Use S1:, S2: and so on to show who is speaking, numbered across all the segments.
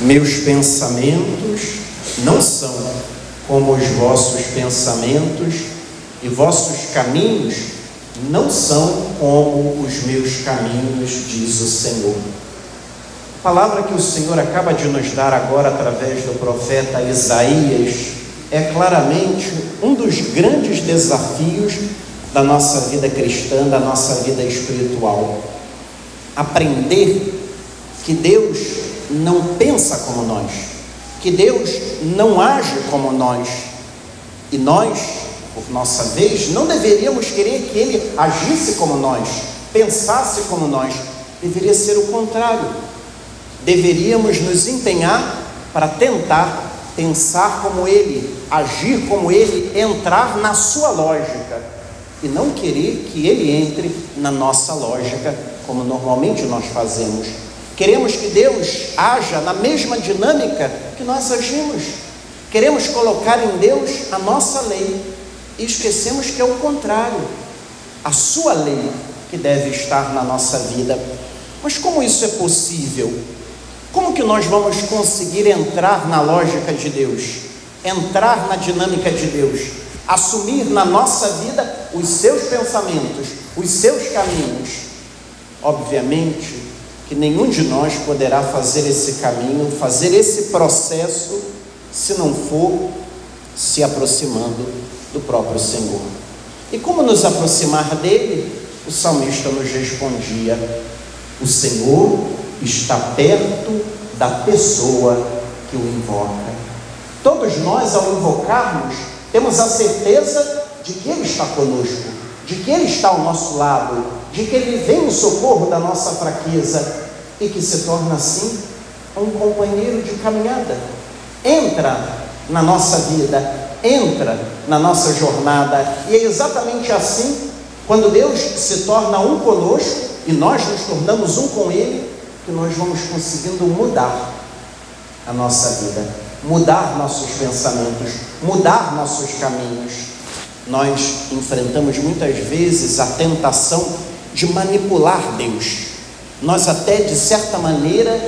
S1: Meus pensamentos não são como os vossos pensamentos, e vossos caminhos não são como os meus caminhos, diz o Senhor. A palavra que o Senhor acaba de nos dar agora através do profeta Isaías é claramente um dos grandes desafios da nossa vida cristã, da nossa vida espiritual. Aprender que Deus não pensa como nós, que Deus não age como nós, e nós, por nossa vez, não deveríamos querer que Ele agisse como nós, pensasse como nós, deveria ser o contrário. Deveríamos nos empenhar para tentar pensar como Ele, agir como Ele, entrar na sua lógica e não querer que Ele entre na nossa lógica, como normalmente nós fazemos. Queremos que Deus haja na mesma dinâmica que nós agimos. Queremos colocar em Deus a nossa lei e esquecemos que é o contrário. A sua lei que deve estar na nossa vida. Mas como isso é possível? Como que nós vamos conseguir entrar na lógica de Deus? Entrar na dinâmica de Deus? Assumir na nossa vida os seus pensamentos, os seus caminhos? Obviamente, que nenhum de nós poderá fazer esse caminho, fazer esse processo, se não for se aproximando do próprio Senhor. E como nos aproximar dele? O salmista nos respondia: O Senhor está perto da pessoa que o invoca. Todos nós, ao invocarmos, temos a certeza de que Ele está conosco, de que Ele está ao nosso lado, de que Ele vem em socorro da nossa fraqueza e que se torna assim um companheiro de caminhada. Entra na nossa vida, entra na nossa jornada, e é exatamente assim, quando Deus se torna um conosco e nós nos tornamos um com Ele, que nós vamos conseguindo mudar a nossa vida, mudar nossos pensamentos, mudar nossos caminhos. Nós enfrentamos muitas vezes a tentação de manipular Deus. Nós até de certa maneira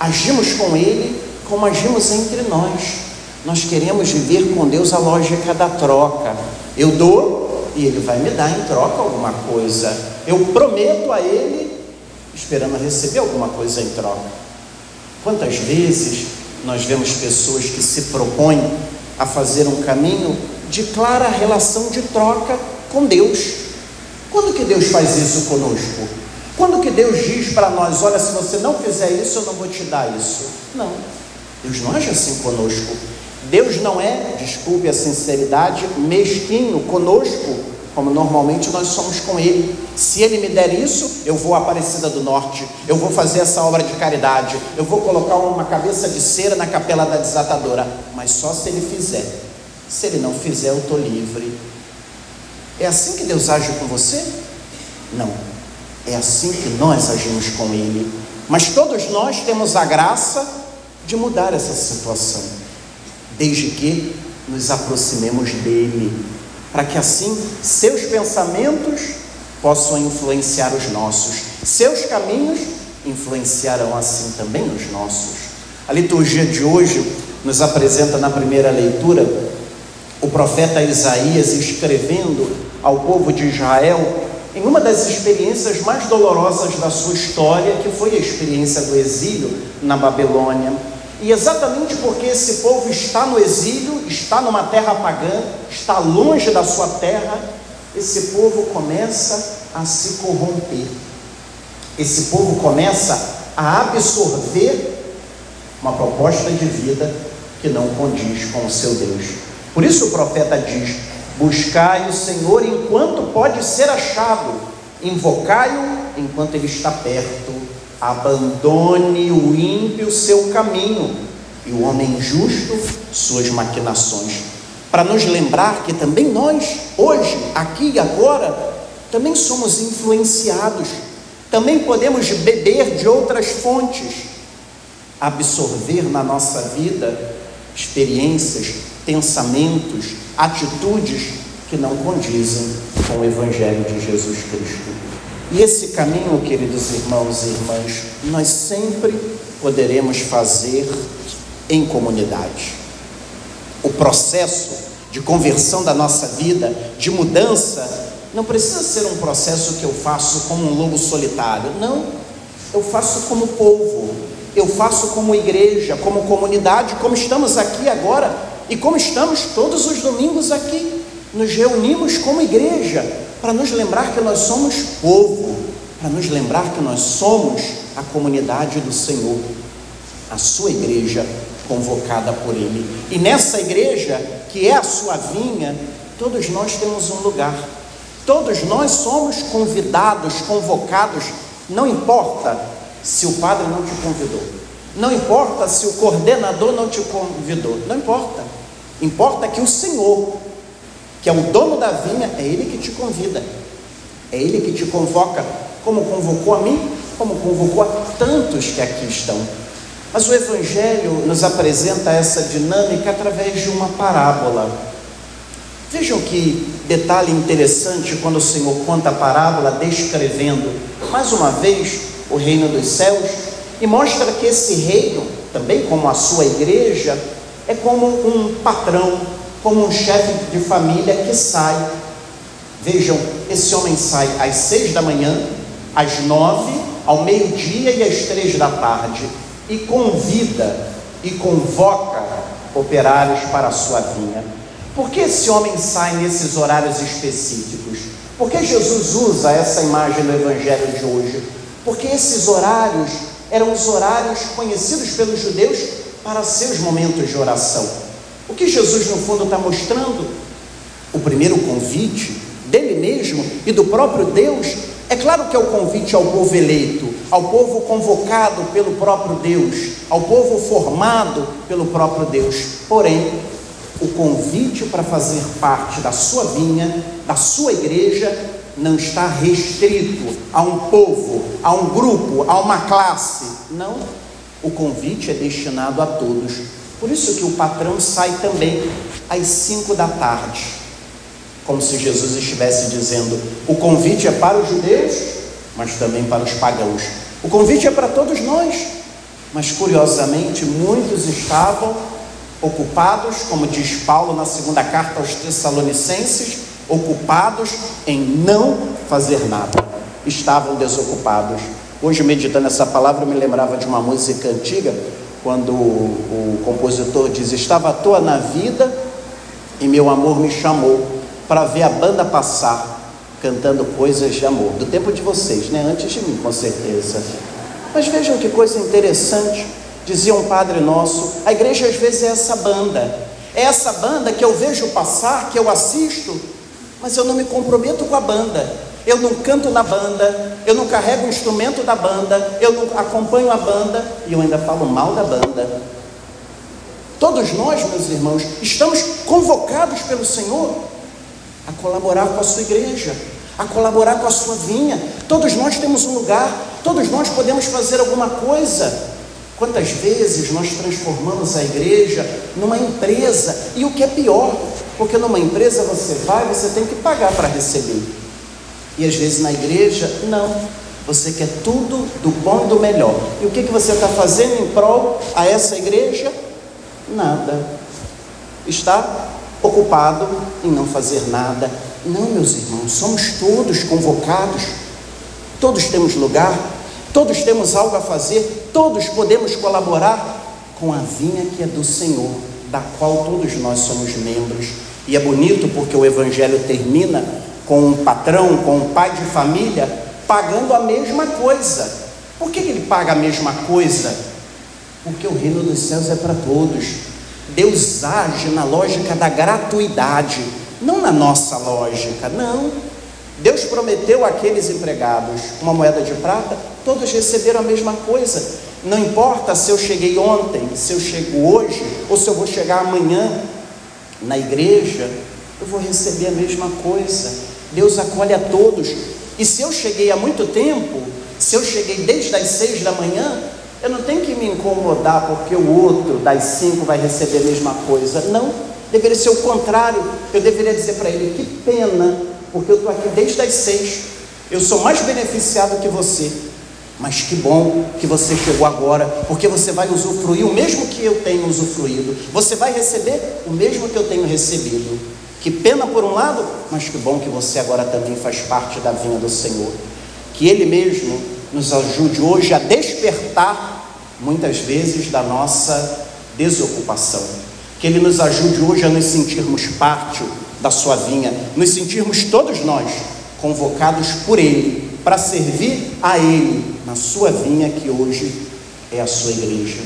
S1: agimos com Ele como agimos entre nós. Nós queremos viver com Deus a lógica da troca. Eu dou e Ele vai me dar em troca alguma coisa. Eu prometo a Ele, esperando receber alguma coisa em troca. Quantas vezes nós vemos pessoas que se propõem a fazer um caminho de clara relação de troca com Deus? Quando que Deus faz isso conosco? Quando que Deus diz para nós, olha, se você não fizer isso, eu não vou te dar isso? Não. Deus não age assim conosco. Deus não é, desculpe a sinceridade, mesquinho conosco, como normalmente nós somos com Ele. Se Ele me der isso, eu vou à Aparecida do Norte, eu vou fazer essa obra de caridade, eu vou colocar uma cabeça de cera na capela da desatadora, mas só se Ele fizer. Se Ele não fizer, eu estou livre. É assim que Deus age com você? Não. É assim que nós agimos com Ele. Mas todos nós temos a graça de mudar essa situação, desde que nos aproximemos dele, para que assim seus pensamentos possam influenciar os nossos, seus caminhos influenciarão assim também os nossos. A liturgia de hoje nos apresenta na primeira leitura o profeta Isaías escrevendo ao povo de Israel em uma das experiências mais dolorosas da sua história, que foi a experiência do exílio na Babilônia. E exatamente porque esse povo está no exílio, está numa terra pagã, está longe da sua terra, esse povo começa a se corromper. Esse povo começa a absorver uma proposta de vida que não condiz com o seu Deus. Por isso o profeta diz: Buscai o Senhor enquanto pode ser achado, invocai-o enquanto ele está perto. Abandone o ímpio seu caminho e o homem justo suas maquinações. Para nos lembrar que também nós, hoje, aqui e agora, também somos influenciados, também podemos beber de outras fontes, absorver na nossa vida experiências, pensamentos, atitudes que não condizem com o Evangelho de Jesus Cristo. E esse caminho, queridos irmãos e irmãs, nós sempre poderemos fazer em comunidade. O processo de conversão da nossa vida, de mudança, não precisa ser um processo que eu faço como um lobo solitário. Não. Eu faço como povo. Eu faço como igreja, como comunidade, como estamos aqui agora e como estamos todos os domingos aqui. Nos reunimos como igreja para nos lembrar que nós somos povo, para nos lembrar que nós somos a comunidade do Senhor, a sua igreja convocada por Ele. E nessa igreja, que é a sua vinha, todos nós temos um lugar. Todos nós somos convidados, convocados, não importa se o padre não te convidou, não importa se o coordenador não te convidou, não importa. Importa que o Senhor, que é o dono da vinha, é Ele que te convida, é Ele que te convoca, como convocou a mim, como convocou a tantos que aqui estão. Mas o Evangelho nos apresenta essa dinâmica através de uma parábola. Vejam que detalhe interessante quando o Senhor conta a parábola, descrevendo mais uma vez o reino dos céus, e mostra que esse reino, também como a sua igreja, é como um patrão, como um chefe de família que sai. Vejam, esse homem sai às seis da manhã, às nove, ao meio-dia e às três da tarde e convida e convoca operários para a sua vinha. Por que esse homem sai nesses horários específicos? Por que Jesus usa essa imagem no Evangelho de hoje? Porque esses horários eram os horários conhecidos pelos judeus para seus momentos de oração. O que Jesus, no fundo, está mostrando? O primeiro convite dele mesmo e do próprio Deus é claro que é o convite ao povo eleito, ao povo convocado pelo próprio Deus, ao povo formado pelo próprio Deus. Porém, o convite para fazer parte da sua vinha, da sua igreja, não está restrito a um povo, a um grupo, a uma classe. Não. O convite é destinado a todos. Por isso que o patrão sai também às cinco da tarde como se Jesus estivesse dizendo: o convite é para os judeus, mas também para os pagãos. O convite é para todos nós, mas curiosamente muitos estavam ocupados, como diz Paulo na segunda carta aos Tessalonicenses, ocupados em não fazer nada. Estavam desocupados. Hoje, meditando essa palavra, eu me lembrava de uma música antiga, quando o, o compositor diz: Estava à toa na vida e meu amor me chamou para ver a banda passar cantando coisas de amor, do tempo de vocês, né? Antes de mim, com certeza. Mas vejam que coisa interessante, dizia um padre nosso, a igreja às vezes é essa banda, é essa banda que eu vejo passar, que eu assisto, mas eu não me comprometo com a banda, eu não canto na banda, eu não carrego o instrumento da banda, eu não acompanho a banda e eu ainda falo mal da banda. Todos nós, meus irmãos, estamos convocados pelo Senhor a colaborar com a sua igreja, a colaborar com a sua vinha. Todos nós temos um lugar, todos nós podemos fazer alguma coisa. Quantas vezes nós transformamos a igreja numa empresa? E o que é pior, porque numa empresa você vai, você tem que pagar para receber. E às vezes na igreja, não. Você quer tudo do bom e do melhor. E o que, que você está fazendo em prol a essa igreja? Nada. Está ocupado em não fazer nada. Não, meus irmãos, somos todos convocados, todos temos lugar, todos temos algo a fazer, todos podemos colaborar com a vinha que é do Senhor, da qual todos nós somos membros. E é bonito porque o Evangelho termina com um patrão, com um pai de família, pagando a mesma coisa. Por que ele paga a mesma coisa? Porque o reino dos céus é para todos. Deus age na lógica da gratuidade, não na nossa lógica, não. Deus prometeu àqueles empregados uma moeda de prata, todos receberam a mesma coisa. Não importa se eu cheguei ontem, se eu chego hoje, ou se eu vou chegar amanhã na igreja, eu vou receber a mesma coisa. Deus acolhe a todos. E se eu cheguei há muito tempo, se eu cheguei desde as seis da manhã, eu não tenho que me incomodar porque o outro das cinco vai receber a mesma coisa. Não, deveria ser o contrário. Eu deveria dizer para ele: que pena, porque eu estou aqui desde as seis. Eu sou mais beneficiado que você. Mas que bom que você chegou agora, porque você vai usufruir o mesmo que eu tenho usufruído. Você vai receber o mesmo que eu tenho recebido. Que pena por um lado, mas que bom que você agora também faz parte da vinha do Senhor. Que Ele mesmo nos ajude hoje a despertar, muitas vezes, da nossa desocupação. Que Ele nos ajude hoje a nos sentirmos parte da Sua vinha, nos sentirmos todos nós convocados por Ele para servir a Ele na Sua vinha, que hoje é a Sua igreja.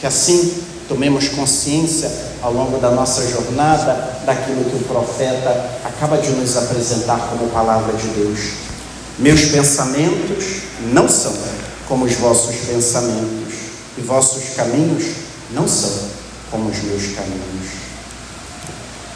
S1: Que assim tomemos consciência ao longo da nossa jornada daquilo que o profeta acaba de nos apresentar como palavra de Deus. Meus pensamentos não são como os vossos pensamentos, e vossos caminhos não são como os meus caminhos.